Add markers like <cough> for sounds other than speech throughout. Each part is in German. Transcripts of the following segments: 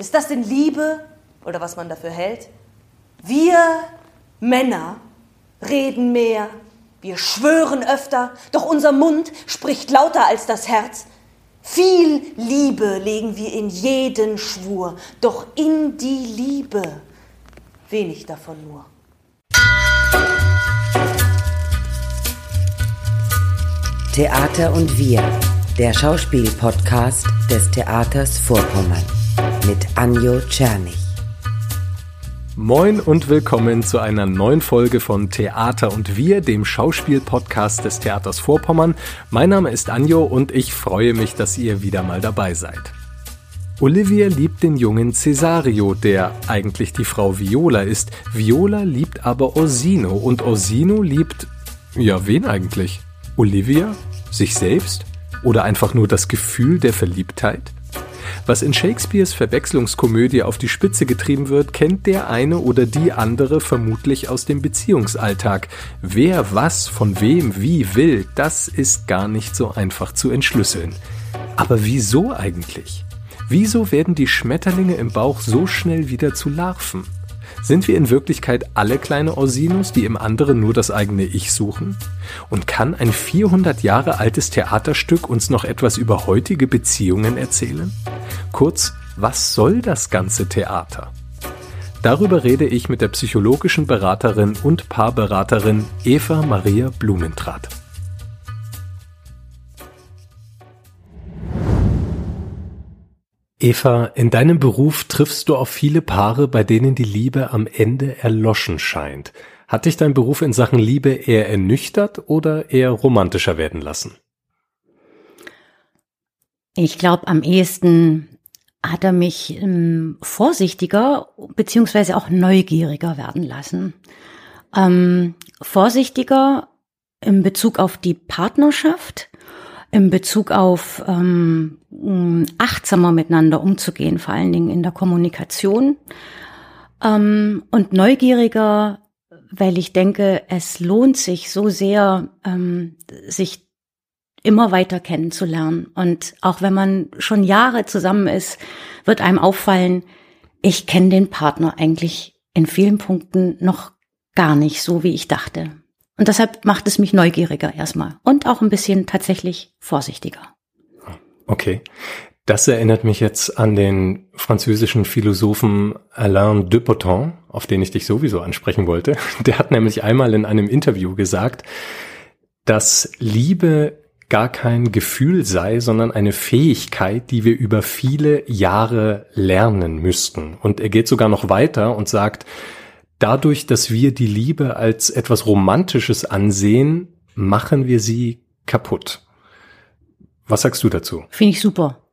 Ist das denn Liebe oder was man dafür hält? Wir Männer reden mehr, wir schwören öfter, doch unser Mund spricht lauter als das Herz. Viel Liebe legen wir in jeden Schwur, doch in die Liebe wenig davon nur. Theater und wir, der Schauspiel-Podcast des Theaters Vorpommern mit Anjo Czernig. Moin und willkommen zu einer neuen Folge von Theater und wir, dem Schauspiel-Podcast des Theaters Vorpommern. Mein Name ist Anjo und ich freue mich, dass ihr wieder mal dabei seid. Olivia liebt den jungen Cesario, der eigentlich die Frau Viola ist. Viola liebt aber Orsino und Orsino liebt, ja, wen eigentlich? Olivia? Sich selbst? Oder einfach nur das Gefühl der Verliebtheit? Was in Shakespeares Verwechslungskomödie auf die Spitze getrieben wird, kennt der eine oder die andere vermutlich aus dem Beziehungsalltag. Wer was von wem wie will, das ist gar nicht so einfach zu entschlüsseln. Aber wieso eigentlich? Wieso werden die Schmetterlinge im Bauch so schnell wieder zu Larven? Sind wir in Wirklichkeit alle kleine Orsinus, die im anderen nur das eigene Ich suchen? Und kann ein 400 Jahre altes Theaterstück uns noch etwas über heutige Beziehungen erzählen? Kurz, was soll das ganze Theater? Darüber rede ich mit der psychologischen Beraterin und Paarberaterin Eva Maria Blumentrath. Eva, in deinem Beruf triffst du auf viele Paare, bei denen die Liebe am Ende erloschen scheint. Hat dich dein Beruf in Sachen Liebe eher ernüchtert oder eher romantischer werden lassen? Ich glaube, am ehesten hat er mich ähm, vorsichtiger beziehungsweise auch neugieriger werden lassen. Ähm, vorsichtiger in Bezug auf die Partnerschaft, in Bezug auf ähm, achtsamer miteinander umzugehen, vor allen Dingen in der Kommunikation. Ähm, und neugieriger, weil ich denke, es lohnt sich so sehr, ähm, sich immer weiter kennenzulernen. Und auch wenn man schon Jahre zusammen ist, wird einem auffallen, ich kenne den Partner eigentlich in vielen Punkten noch gar nicht so, wie ich dachte. Und deshalb macht es mich neugieriger erstmal und auch ein bisschen tatsächlich vorsichtiger. Okay. Das erinnert mich jetzt an den französischen Philosophen Alain de Botton, auf den ich dich sowieso ansprechen wollte. <laughs> Der hat nämlich einmal in einem Interview gesagt, dass Liebe gar kein Gefühl sei, sondern eine Fähigkeit, die wir über viele Jahre lernen müssten. Und er geht sogar noch weiter und sagt, dadurch, dass wir die Liebe als etwas Romantisches ansehen, machen wir sie kaputt. Was sagst du dazu? Finde ich super.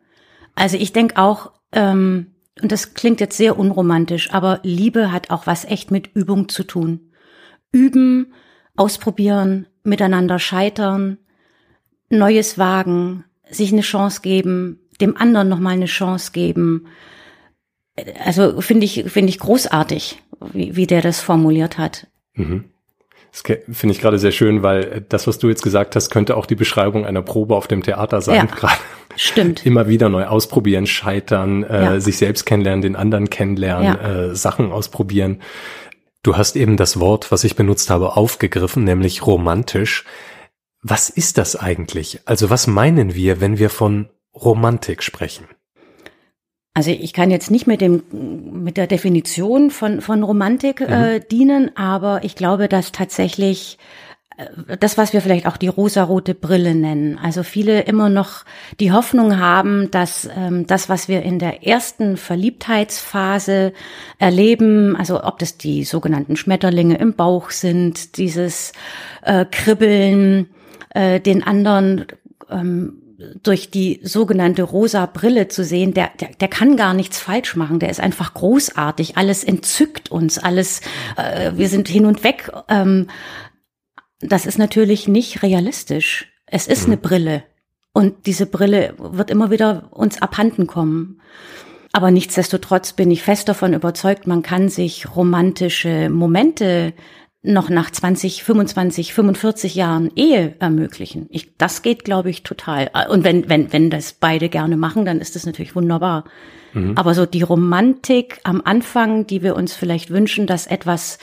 Also ich denke auch, ähm, und das klingt jetzt sehr unromantisch, aber Liebe hat auch was echt mit Übung zu tun. Üben, ausprobieren, miteinander scheitern, Neues wagen, sich eine Chance geben, dem anderen nochmal eine Chance geben. Also finde ich, finde ich großartig, wie, wie der das formuliert hat. Mhm. Das finde ich gerade sehr schön, weil das, was du jetzt gesagt hast, könnte auch die Beschreibung einer Probe auf dem Theater sein. Ja, <laughs> gerade stimmt. Immer wieder neu ausprobieren, scheitern, äh, ja. sich selbst kennenlernen, den anderen kennenlernen, ja. äh, Sachen ausprobieren. Du hast eben das Wort, was ich benutzt habe, aufgegriffen, nämlich romantisch. Was ist das eigentlich? Also was meinen wir, wenn wir von Romantik sprechen? Also ich kann jetzt nicht mit dem mit der Definition von von Romantik äh, mhm. dienen, aber ich glaube, dass tatsächlich äh, das, was wir vielleicht auch die rosarote Brille nennen. Also viele immer noch die Hoffnung haben, dass ähm, das, was wir in der ersten Verliebtheitsphase erleben, also ob das die sogenannten Schmetterlinge im Bauch sind, dieses äh, Kribbeln, äh, den anderen ähm, durch die sogenannte rosa Brille zu sehen, der, der, der kann gar nichts falsch machen. Der ist einfach großartig. Alles entzückt uns, alles, äh, wir sind hin und weg. Ähm, das ist natürlich nicht realistisch. Es ist mhm. eine Brille. Und diese Brille wird immer wieder uns abhanden kommen. Aber nichtsdestotrotz bin ich fest davon überzeugt, man kann sich romantische Momente noch nach 20, 25, 45 Jahren Ehe ermöglichen. Ich, das geht, glaube ich, total. Und wenn, wenn, wenn das beide gerne machen, dann ist das natürlich wunderbar. Mhm. Aber so die Romantik am Anfang, die wir uns vielleicht wünschen, dass etwas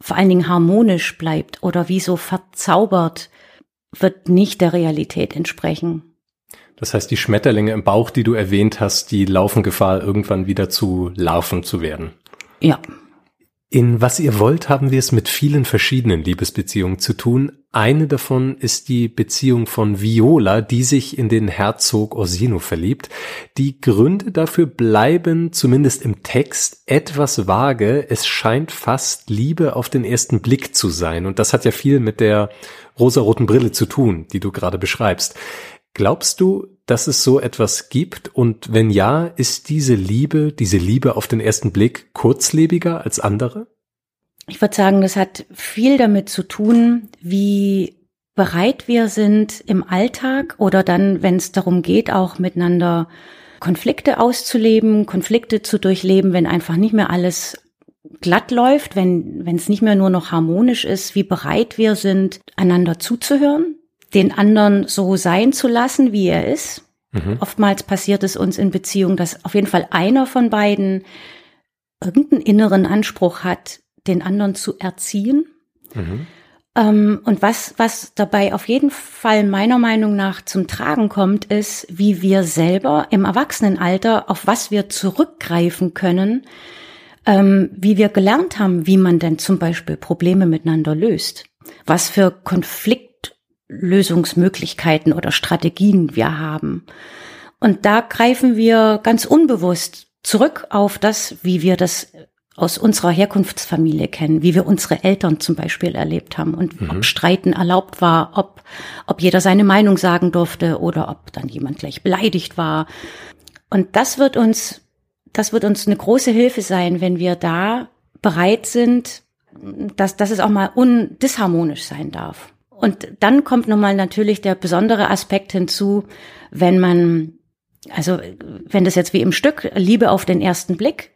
vor allen Dingen harmonisch bleibt oder wie so verzaubert, wird nicht der Realität entsprechen. Das heißt, die Schmetterlinge im Bauch, die du erwähnt hast, die laufen Gefahr, irgendwann wieder zu Larven zu werden. Ja. In Was ihr wollt haben wir es mit vielen verschiedenen Liebesbeziehungen zu tun. Eine davon ist die Beziehung von Viola, die sich in den Herzog Orsino verliebt. Die Gründe dafür bleiben zumindest im Text etwas vage. Es scheint fast Liebe auf den ersten Blick zu sein. Und das hat ja viel mit der rosaroten Brille zu tun, die du gerade beschreibst. Glaubst du, dass es so etwas gibt? Und wenn ja, ist diese Liebe, diese Liebe auf den ersten Blick kurzlebiger als andere? Ich würde sagen, das hat viel damit zu tun, wie bereit wir sind im Alltag oder dann, wenn es darum geht, auch miteinander Konflikte auszuleben, Konflikte zu durchleben, wenn einfach nicht mehr alles glatt läuft, wenn wenn es nicht mehr nur noch harmonisch ist, wie bereit wir sind, einander zuzuhören, den anderen so sein zu lassen, wie er ist. Mhm. Oftmals passiert es uns in Beziehungen, dass auf jeden Fall einer von beiden irgendeinen inneren Anspruch hat, den anderen zu erziehen. Mhm. Ähm, und was, was dabei auf jeden Fall meiner Meinung nach zum Tragen kommt, ist, wie wir selber im Erwachsenenalter, auf was wir zurückgreifen können, ähm, wie wir gelernt haben, wie man denn zum Beispiel Probleme miteinander löst, was für Konflikte Lösungsmöglichkeiten oder Strategien wir haben. Und da greifen wir ganz unbewusst zurück auf das, wie wir das aus unserer Herkunftsfamilie kennen, wie wir unsere Eltern zum Beispiel erlebt haben und mhm. ob Streiten erlaubt war, ob, ob jeder seine Meinung sagen durfte oder ob dann jemand gleich beleidigt war. Und das wird uns, das wird uns eine große Hilfe sein, wenn wir da bereit sind, dass, dass es auch mal undisharmonisch sein darf. Und dann kommt nochmal natürlich der besondere Aspekt hinzu, wenn man, also wenn das jetzt wie im Stück Liebe auf den ersten Blick,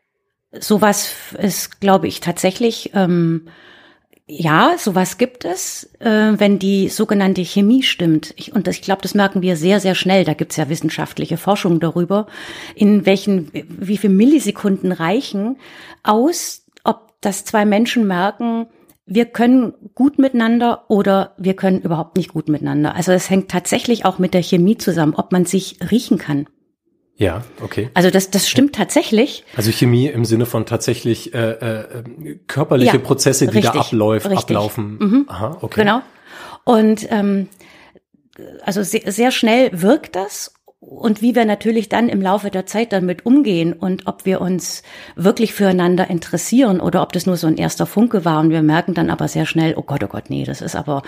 sowas ist, glaube ich, tatsächlich, ähm, ja, sowas gibt es, äh, wenn die sogenannte Chemie stimmt. Ich, und das, ich glaube, das merken wir sehr, sehr schnell. Da gibt es ja wissenschaftliche Forschung darüber, in welchen, wie viele Millisekunden reichen aus, ob das zwei Menschen merken, wir können gut miteinander oder wir können überhaupt nicht gut miteinander. Also es hängt tatsächlich auch mit der Chemie zusammen, ob man sich riechen kann. Ja, okay. Also das, das stimmt tatsächlich. Also Chemie im Sinne von tatsächlich äh, äh, körperliche ja, Prozesse, die richtig, da abläuft, richtig. ablaufen. Mhm. Aha, okay. Genau. Und ähm, also sehr, sehr schnell wirkt das und wie wir natürlich dann im Laufe der Zeit damit umgehen und ob wir uns wirklich füreinander interessieren oder ob das nur so ein erster Funke war und wir merken dann aber sehr schnell, oh Gott, oh Gott, nee, das ist aber,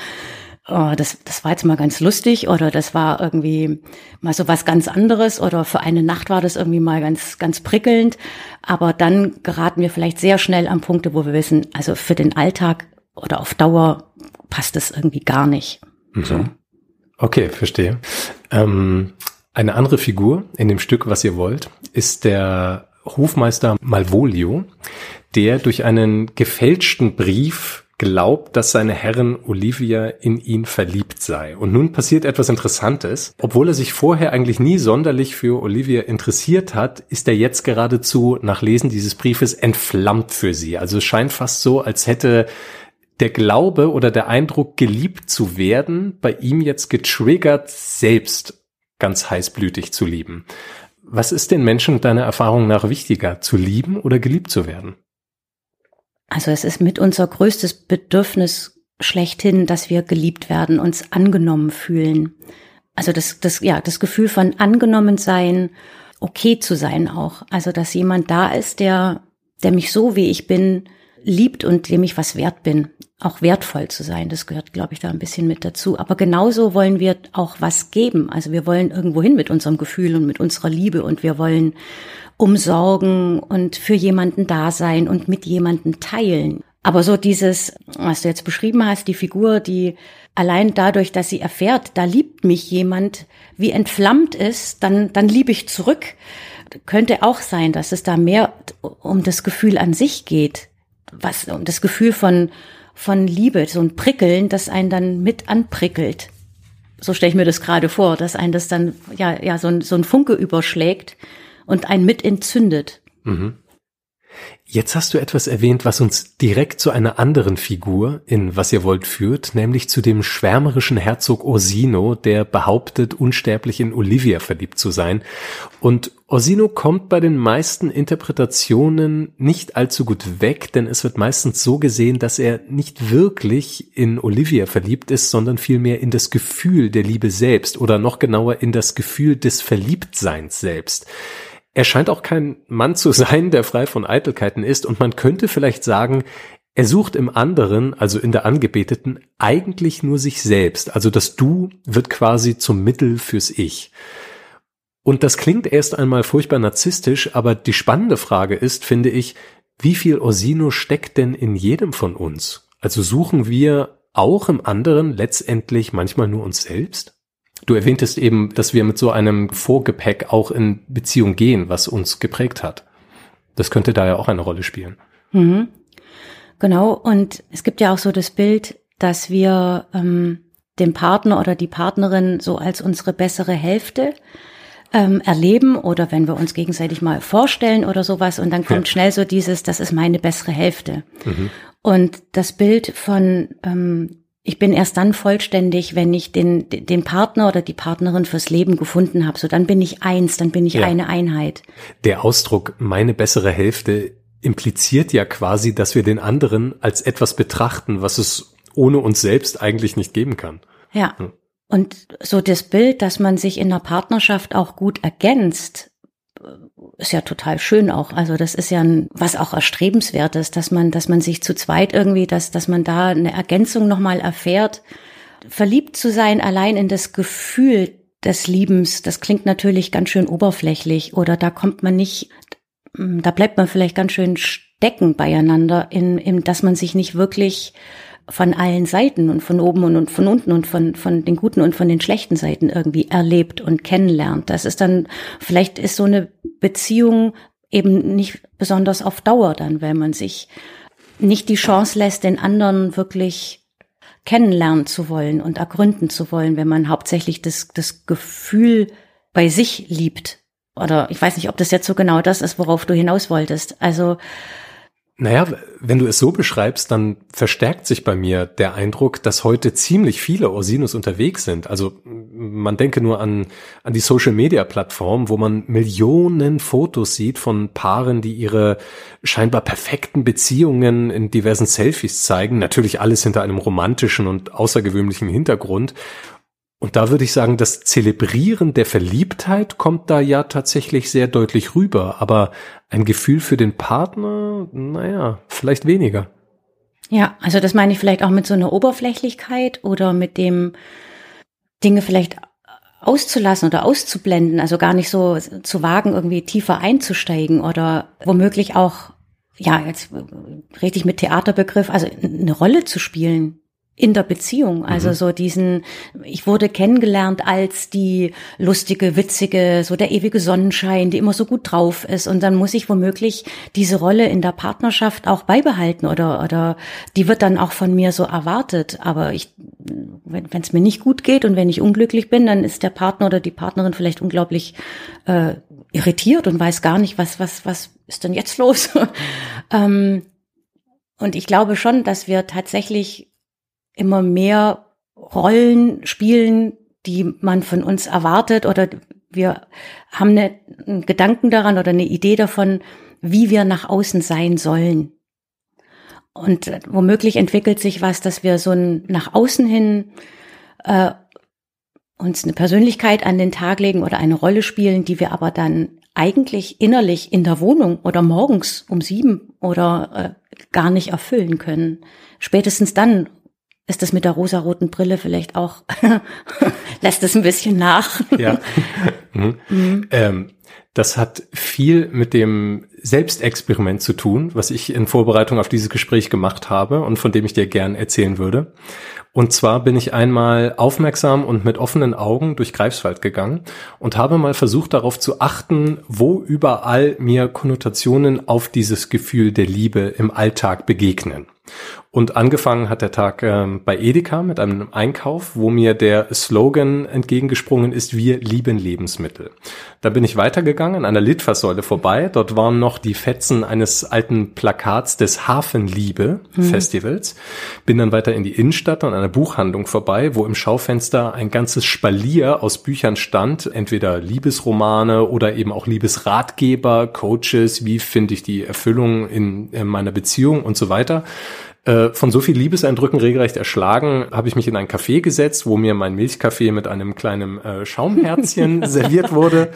oh, das, das war jetzt mal ganz lustig oder das war irgendwie mal so was ganz anderes oder für eine Nacht war das irgendwie mal ganz, ganz prickelnd. Aber dann geraten wir vielleicht sehr schnell an Punkte, wo wir wissen, also für den Alltag oder auf Dauer passt das irgendwie gar nicht. Mhm. So. Okay, verstehe. Ähm eine andere Figur in dem Stück, was ihr wollt, ist der Hofmeister Malvolio, der durch einen gefälschten Brief glaubt, dass seine Herrin Olivia in ihn verliebt sei. Und nun passiert etwas Interessantes. Obwohl er sich vorher eigentlich nie sonderlich für Olivia interessiert hat, ist er jetzt geradezu nach Lesen dieses Briefes entflammt für sie. Also es scheint fast so, als hätte der Glaube oder der Eindruck, geliebt zu werden, bei ihm jetzt getriggert, selbst ganz heißblütig zu lieben. Was ist den Menschen deiner Erfahrung nach wichtiger, zu lieben oder geliebt zu werden? Also es ist mit unser größtes Bedürfnis schlechthin, dass wir geliebt werden, uns angenommen fühlen. Also das, das, ja, das Gefühl von angenommen sein, okay zu sein auch. Also dass jemand da ist, der, der mich so wie ich bin, liebt und dem ich was wert bin, auch wertvoll zu sein. Das gehört, glaube ich, da ein bisschen mit dazu. Aber genauso wollen wir auch was geben. Also wir wollen irgendwo hin mit unserem Gefühl und mit unserer Liebe und wir wollen umsorgen und für jemanden da sein und mit jemanden teilen. Aber so dieses, was du jetzt beschrieben hast, die Figur, die allein dadurch, dass sie erfährt, da liebt mich jemand, wie entflammt ist, dann, dann liebe ich zurück. Könnte auch sein, dass es da mehr um das Gefühl an sich geht was um das Gefühl von von Liebe, so ein Prickeln, das einen dann mit anprickelt. So stelle ich mir das gerade vor, dass einen das dann ja ja so ein, so ein Funke überschlägt und einen mit entzündet. Mhm. Jetzt hast du etwas erwähnt, was uns direkt zu einer anderen Figur in Was ihr wollt führt, nämlich zu dem schwärmerischen Herzog Orsino, der behauptet, unsterblich in Olivia verliebt zu sein. Und Orsino kommt bei den meisten Interpretationen nicht allzu gut weg, denn es wird meistens so gesehen, dass er nicht wirklich in Olivia verliebt ist, sondern vielmehr in das Gefühl der Liebe selbst oder noch genauer in das Gefühl des Verliebtseins selbst. Er scheint auch kein Mann zu sein, der frei von Eitelkeiten ist, und man könnte vielleicht sagen, er sucht im anderen, also in der Angebeteten, eigentlich nur sich selbst. Also das Du wird quasi zum Mittel fürs Ich. Und das klingt erst einmal furchtbar narzisstisch, aber die spannende Frage ist, finde ich, wie viel Orsino steckt denn in jedem von uns? Also suchen wir auch im anderen letztendlich manchmal nur uns selbst? Du erwähntest eben, dass wir mit so einem Vorgepäck auch in Beziehung gehen, was uns geprägt hat. Das könnte da ja auch eine Rolle spielen. Mhm. Genau, und es gibt ja auch so das Bild, dass wir ähm, den Partner oder die Partnerin so als unsere bessere Hälfte ähm, erleben oder wenn wir uns gegenseitig mal vorstellen oder sowas und dann kommt ja. schnell so dieses, das ist meine bessere Hälfte. Mhm. Und das Bild von ähm, ich bin erst dann vollständig, wenn ich den, den Partner oder die Partnerin fürs Leben gefunden habe. So, dann bin ich eins, dann bin ich ja. eine Einheit. Der Ausdruck meine bessere Hälfte impliziert ja quasi, dass wir den anderen als etwas betrachten, was es ohne uns selbst eigentlich nicht geben kann. Ja. Hm. Und so das Bild, dass man sich in einer Partnerschaft auch gut ergänzt, ist ja total schön auch. Also das ist ja ein, was auch erstrebenswert ist, dass man, dass man sich zu zweit irgendwie, dass, dass man da eine Ergänzung nochmal erfährt. Verliebt zu sein allein in das Gefühl des Liebens, das klingt natürlich ganz schön oberflächlich oder da kommt man nicht, da bleibt man vielleicht ganz schön stecken beieinander, in, in dass man sich nicht wirklich von allen Seiten und von oben und, von unten und von, von den guten und von den schlechten Seiten irgendwie erlebt und kennenlernt. Das ist dann, vielleicht ist so eine Beziehung eben nicht besonders auf Dauer dann, weil man sich nicht die Chance lässt, den anderen wirklich kennenlernen zu wollen und ergründen zu wollen, wenn man hauptsächlich das, das Gefühl bei sich liebt. Oder ich weiß nicht, ob das jetzt so genau das ist, worauf du hinaus wolltest. Also naja, wenn du es so beschreibst, dann verstärkt sich bei mir der Eindruck, dass heute ziemlich viele Orsinus unterwegs sind. Also man denke nur an, an die Social-Media-Plattform, wo man Millionen Fotos sieht von Paaren, die ihre scheinbar perfekten Beziehungen in diversen Selfies zeigen. Natürlich alles hinter einem romantischen und außergewöhnlichen Hintergrund. Und da würde ich sagen, das Zelebrieren der Verliebtheit kommt da ja tatsächlich sehr deutlich rüber, aber ein Gefühl für den Partner, naja, vielleicht weniger. Ja, also das meine ich vielleicht auch mit so einer Oberflächlichkeit oder mit dem Dinge vielleicht auszulassen oder auszublenden, also gar nicht so zu wagen, irgendwie tiefer einzusteigen oder womöglich auch, ja, jetzt ich mit Theaterbegriff, also eine Rolle zu spielen, in der Beziehung. Also mhm. so diesen, ich wurde kennengelernt als die lustige, witzige, so der ewige Sonnenschein, die immer so gut drauf ist. Und dann muss ich womöglich diese Rolle in der Partnerschaft auch beibehalten oder, oder die wird dann auch von mir so erwartet. Aber ich, wenn es mir nicht gut geht und wenn ich unglücklich bin, dann ist der Partner oder die Partnerin vielleicht unglaublich äh, irritiert und weiß gar nicht, was, was, was ist denn jetzt los? <laughs> ähm, und ich glaube schon, dass wir tatsächlich immer mehr Rollen spielen, die man von uns erwartet oder wir haben eine, einen Gedanken daran oder eine Idee davon, wie wir nach außen sein sollen. Und womöglich entwickelt sich was, dass wir so ein nach außen hin äh, uns eine Persönlichkeit an den Tag legen oder eine Rolle spielen, die wir aber dann eigentlich innerlich in der Wohnung oder morgens um sieben oder äh, gar nicht erfüllen können. Spätestens dann ist das mit der rosaroten Brille vielleicht auch, <laughs> lässt es ein bisschen nach. ja. <laughs> Mhm. Mhm. Ähm, Das hat viel mit dem Selbstexperiment zu tun, was ich in Vorbereitung auf dieses Gespräch gemacht habe und von dem ich dir gern erzählen würde. Und zwar bin ich einmal aufmerksam und mit offenen Augen durch Greifswald gegangen und habe mal versucht darauf zu achten, wo überall mir Konnotationen auf dieses Gefühl der Liebe im Alltag begegnen. Und angefangen hat der Tag äh, bei Edeka mit einem Einkauf, wo mir der Slogan entgegengesprungen ist, wir lieben Lebensmittel. Da bin ich weitergegangen an einer Litfaßsäule vorbei. Dort waren noch die Fetzen eines alten Plakats des Hafenliebe mhm. Festivals. Bin dann weiter in die Innenstadt an einer Buchhandlung vorbei, wo im Schaufenster ein ganzes Spalier aus Büchern stand, entweder Liebesromane oder eben auch Liebesratgeber, Coaches, wie finde ich die Erfüllung in, in meiner Beziehung und so weiter. Äh, von so viel Liebeseindrücken regelrecht erschlagen, habe ich mich in ein Café gesetzt, wo mir mein Milchkaffee mit einem kleinen äh, Schaumherzchen <laughs> serviert wurde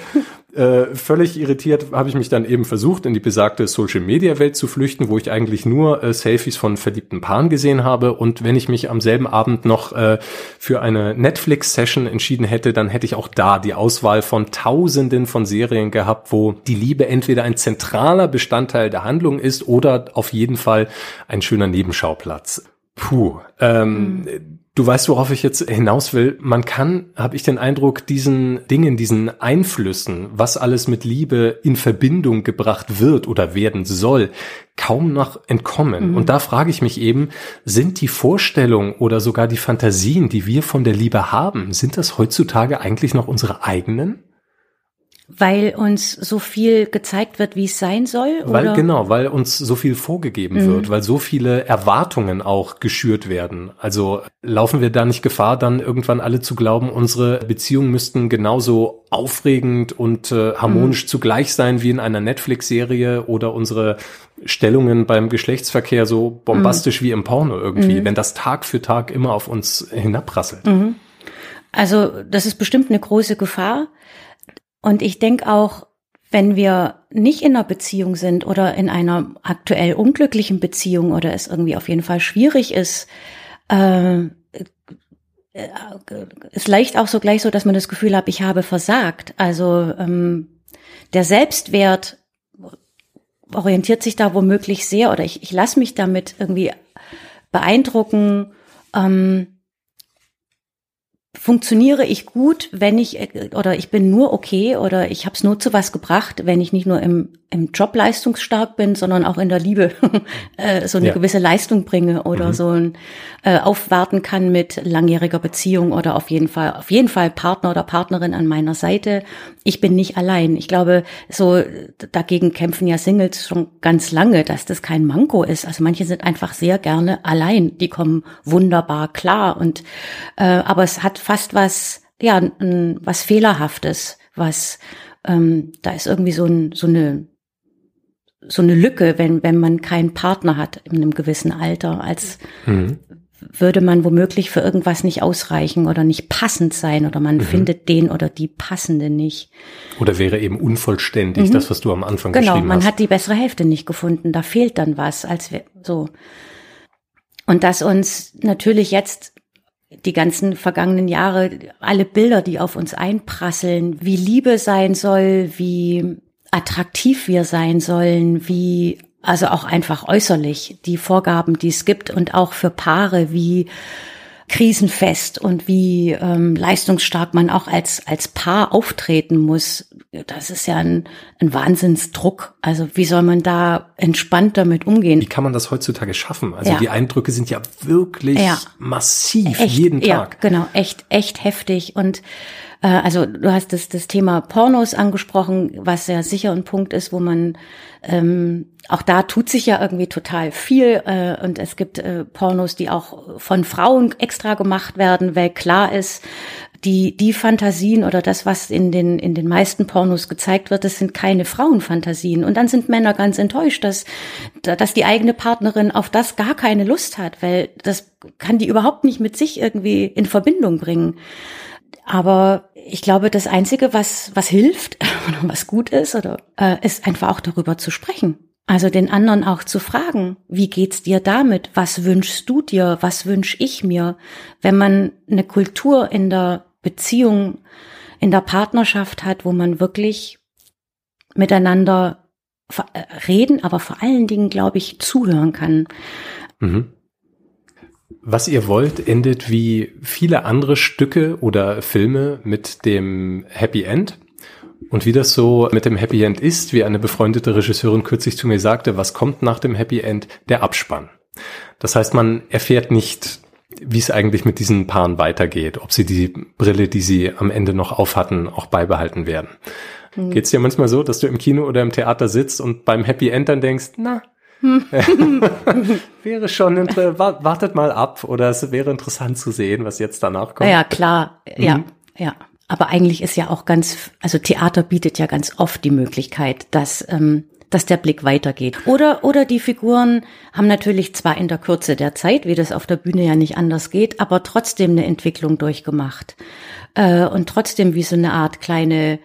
äh, völlig irritiert habe ich mich dann eben versucht, in die besagte Social-Media-Welt zu flüchten, wo ich eigentlich nur äh, Selfies von verliebten Paaren gesehen habe. Und wenn ich mich am selben Abend noch äh, für eine Netflix-Session entschieden hätte, dann hätte ich auch da die Auswahl von Tausenden von Serien gehabt, wo die Liebe entweder ein zentraler Bestandteil der Handlung ist oder auf jeden Fall ein schöner Nebenschauplatz. Puh. Ähm, mhm Du weißt, worauf ich jetzt hinaus will. Man kann, habe ich den Eindruck, diesen Dingen, diesen Einflüssen, was alles mit Liebe in Verbindung gebracht wird oder werden soll, kaum noch entkommen. Mhm. Und da frage ich mich eben, sind die Vorstellungen oder sogar die Fantasien, die wir von der Liebe haben, sind das heutzutage eigentlich noch unsere eigenen? Weil uns so viel gezeigt wird, wie es sein soll? Weil, oder? genau, weil uns so viel vorgegeben mhm. wird, weil so viele Erwartungen auch geschürt werden. Also laufen wir da nicht Gefahr, dann irgendwann alle zu glauben, unsere Beziehungen müssten genauso aufregend und äh, harmonisch mhm. zugleich sein wie in einer Netflix-Serie oder unsere Stellungen beim Geschlechtsverkehr so bombastisch mhm. wie im Porno irgendwie, mhm. wenn das Tag für Tag immer auf uns hinabrasselt. Mhm. Also das ist bestimmt eine große Gefahr. Und ich denke auch, wenn wir nicht in einer Beziehung sind oder in einer aktuell unglücklichen Beziehung oder es irgendwie auf jeden Fall schwierig ist, äh, ist leicht auch so gleich so, dass man das Gefühl hat, ich habe versagt. Also ähm, der Selbstwert orientiert sich da womöglich sehr oder ich, ich lasse mich damit irgendwie beeindrucken. Ähm, funktioniere ich gut, wenn ich oder ich bin nur okay oder ich habe es nur zu was gebracht, wenn ich nicht nur im im Job leistungsstark bin, sondern auch in der Liebe <laughs> äh, so eine ja. gewisse Leistung bringe oder mhm. so ein äh, aufwarten kann mit langjähriger Beziehung oder auf jeden Fall auf jeden Fall Partner oder Partnerin an meiner Seite. Ich bin nicht allein. Ich glaube, so dagegen kämpfen ja Singles schon ganz lange, dass das kein Manko ist. Also manche sind einfach sehr gerne allein. Die kommen wunderbar klar und äh, aber es hat fast was ja was fehlerhaftes, was ähm, da ist irgendwie so, ein, so eine so eine Lücke, wenn, wenn man keinen Partner hat in einem gewissen Alter, als mhm. würde man womöglich für irgendwas nicht ausreichen oder nicht passend sein oder man mhm. findet den oder die passende nicht. Oder wäre eben unvollständig, mhm. das, was du am Anfang genau, geschrieben hast. Genau, man hat die bessere Hälfte nicht gefunden, da fehlt dann was, als wir, so. Und dass uns natürlich jetzt die ganzen vergangenen Jahre, alle Bilder, die auf uns einprasseln, wie Liebe sein soll, wie attraktiv wir sein sollen, wie also auch einfach äußerlich die Vorgaben, die es gibt und auch für Paare, wie krisenfest und wie ähm, leistungsstark man auch als als Paar auftreten muss. Das ist ja ein, ein Wahnsinnsdruck. Also wie soll man da entspannt damit umgehen? Wie kann man das heutzutage schaffen? Also ja. die Eindrücke sind ja wirklich ja. massiv echt, jeden Tag. Ja, genau, echt echt heftig und äh, also du hast das, das Thema Pornos angesprochen, was ja sicher ein Punkt ist, wo man ähm, auch da tut sich ja irgendwie total viel äh, und es gibt äh, Pornos, die auch von Frauen extra gemacht werden, weil klar ist, die, die Fantasien oder das, was in den, in den meisten Pornos gezeigt wird, das sind keine Frauenfantasien. Und dann sind Männer ganz enttäuscht, dass, dass die eigene Partnerin auf das gar keine Lust hat, weil das kann die überhaupt nicht mit sich irgendwie in Verbindung bringen. Aber ich glaube, das Einzige, was, was hilft <laughs> oder was gut ist, oder, äh, ist einfach auch darüber zu sprechen. Also den anderen auch zu fragen, wie geht's dir damit? Was wünschst du dir? Was wünsch ich mir? Wenn man eine Kultur in der Beziehung, in der Partnerschaft hat, wo man wirklich miteinander äh, reden, aber vor allen Dingen, glaube ich, zuhören kann. Mhm. Was ihr wollt, endet wie viele andere Stücke oder Filme mit dem Happy End. Und wie das so mit dem Happy End ist, wie eine befreundete Regisseurin kürzlich zu mir sagte, was kommt nach dem Happy End? Der Abspann. Das heißt, man erfährt nicht, wie es eigentlich mit diesen Paaren weitergeht, ob sie die Brille, die sie am Ende noch aufhatten, auch beibehalten werden. Mhm. Geht es dir manchmal so, dass du im Kino oder im Theater sitzt und beim Happy End dann denkst, na, <laughs> wäre schon, wartet mal ab oder es wäre interessant zu sehen, was jetzt danach kommt. Ja, klar, mhm. ja, ja. Aber eigentlich ist ja auch ganz, also Theater bietet ja ganz oft die Möglichkeit, dass, ähm, dass der Blick weitergeht. Oder, oder die Figuren haben natürlich zwar in der Kürze der Zeit, wie das auf der Bühne ja nicht anders geht, aber trotzdem eine Entwicklung durchgemacht. Äh, und trotzdem wie so eine Art kleine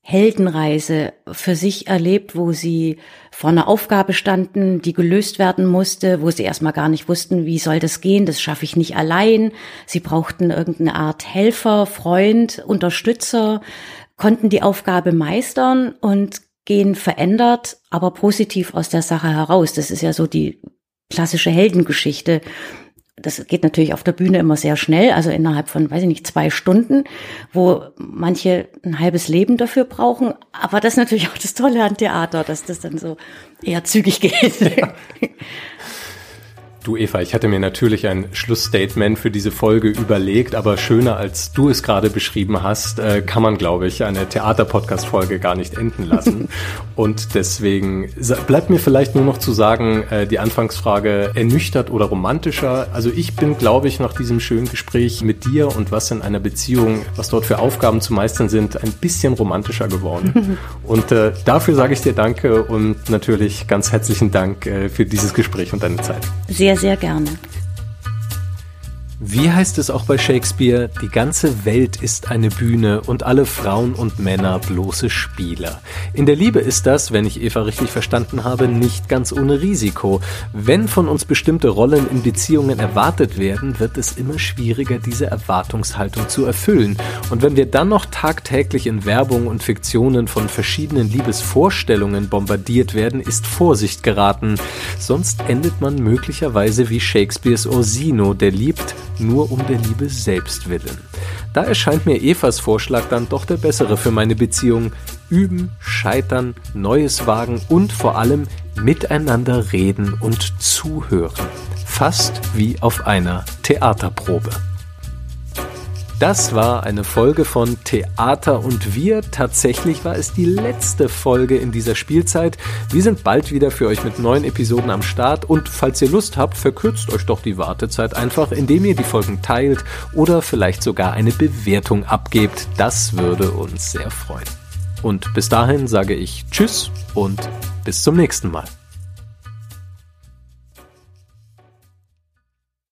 Heldenreise für sich erlebt, wo sie vor einer Aufgabe standen, die gelöst werden musste, wo sie erstmal gar nicht wussten, wie soll das gehen, das schaffe ich nicht allein. Sie brauchten irgendeine Art Helfer, Freund, Unterstützer, konnten die Aufgabe meistern und gehen verändert, aber positiv aus der Sache heraus. Das ist ja so die klassische Heldengeschichte das geht natürlich auf der Bühne immer sehr schnell, also innerhalb von, weiß ich nicht, zwei Stunden, wo manche ein halbes Leben dafür brauchen. Aber das ist natürlich auch das Tolle an Theater, dass das dann so eher zügig geht. Ja. <laughs> Du Eva, ich hatte mir natürlich ein Schlussstatement für diese Folge überlegt, aber schöner als du es gerade beschrieben hast, äh, kann man, glaube ich, eine Theater-Podcast-Folge gar nicht enden lassen. <laughs> Und deswegen bleibt mir vielleicht nur noch zu sagen, äh, die Anfangsfrage ernüchtert oder romantischer. Also ich bin, glaube ich, nach diesem schönen Gespräch mit dir und was in einer Beziehung, was dort für Aufgaben zu meistern sind, ein bisschen romantischer geworden. <laughs> Und äh, dafür sage ich dir Danke und natürlich ganz herzlichen Dank äh, für dieses Gespräch und deine Zeit. Sehr gerne. Wie heißt es auch bei Shakespeare, die ganze Welt ist eine Bühne und alle Frauen und Männer bloße Spieler. In der Liebe ist das, wenn ich Eva richtig verstanden habe, nicht ganz ohne Risiko. Wenn von uns bestimmte Rollen in Beziehungen erwartet werden, wird es immer schwieriger, diese Erwartungshaltung zu erfüllen. Und wenn wir dann noch tagtäglich in Werbung und Fiktionen von verschiedenen Liebesvorstellungen bombardiert werden, ist Vorsicht geraten. Sonst endet man möglicherweise wie Shakespeares Orsino, der liebt, nur um der Liebe selbst willen. Da erscheint mir Evas Vorschlag dann doch der bessere für meine Beziehung. Üben, scheitern, Neues wagen und vor allem miteinander reden und zuhören. Fast wie auf einer Theaterprobe. Das war eine Folge von Theater und wir. Tatsächlich war es die letzte Folge in dieser Spielzeit. Wir sind bald wieder für euch mit neuen Episoden am Start und falls ihr Lust habt, verkürzt euch doch die Wartezeit einfach, indem ihr die Folgen teilt oder vielleicht sogar eine Bewertung abgebt. Das würde uns sehr freuen. Und bis dahin sage ich Tschüss und bis zum nächsten Mal.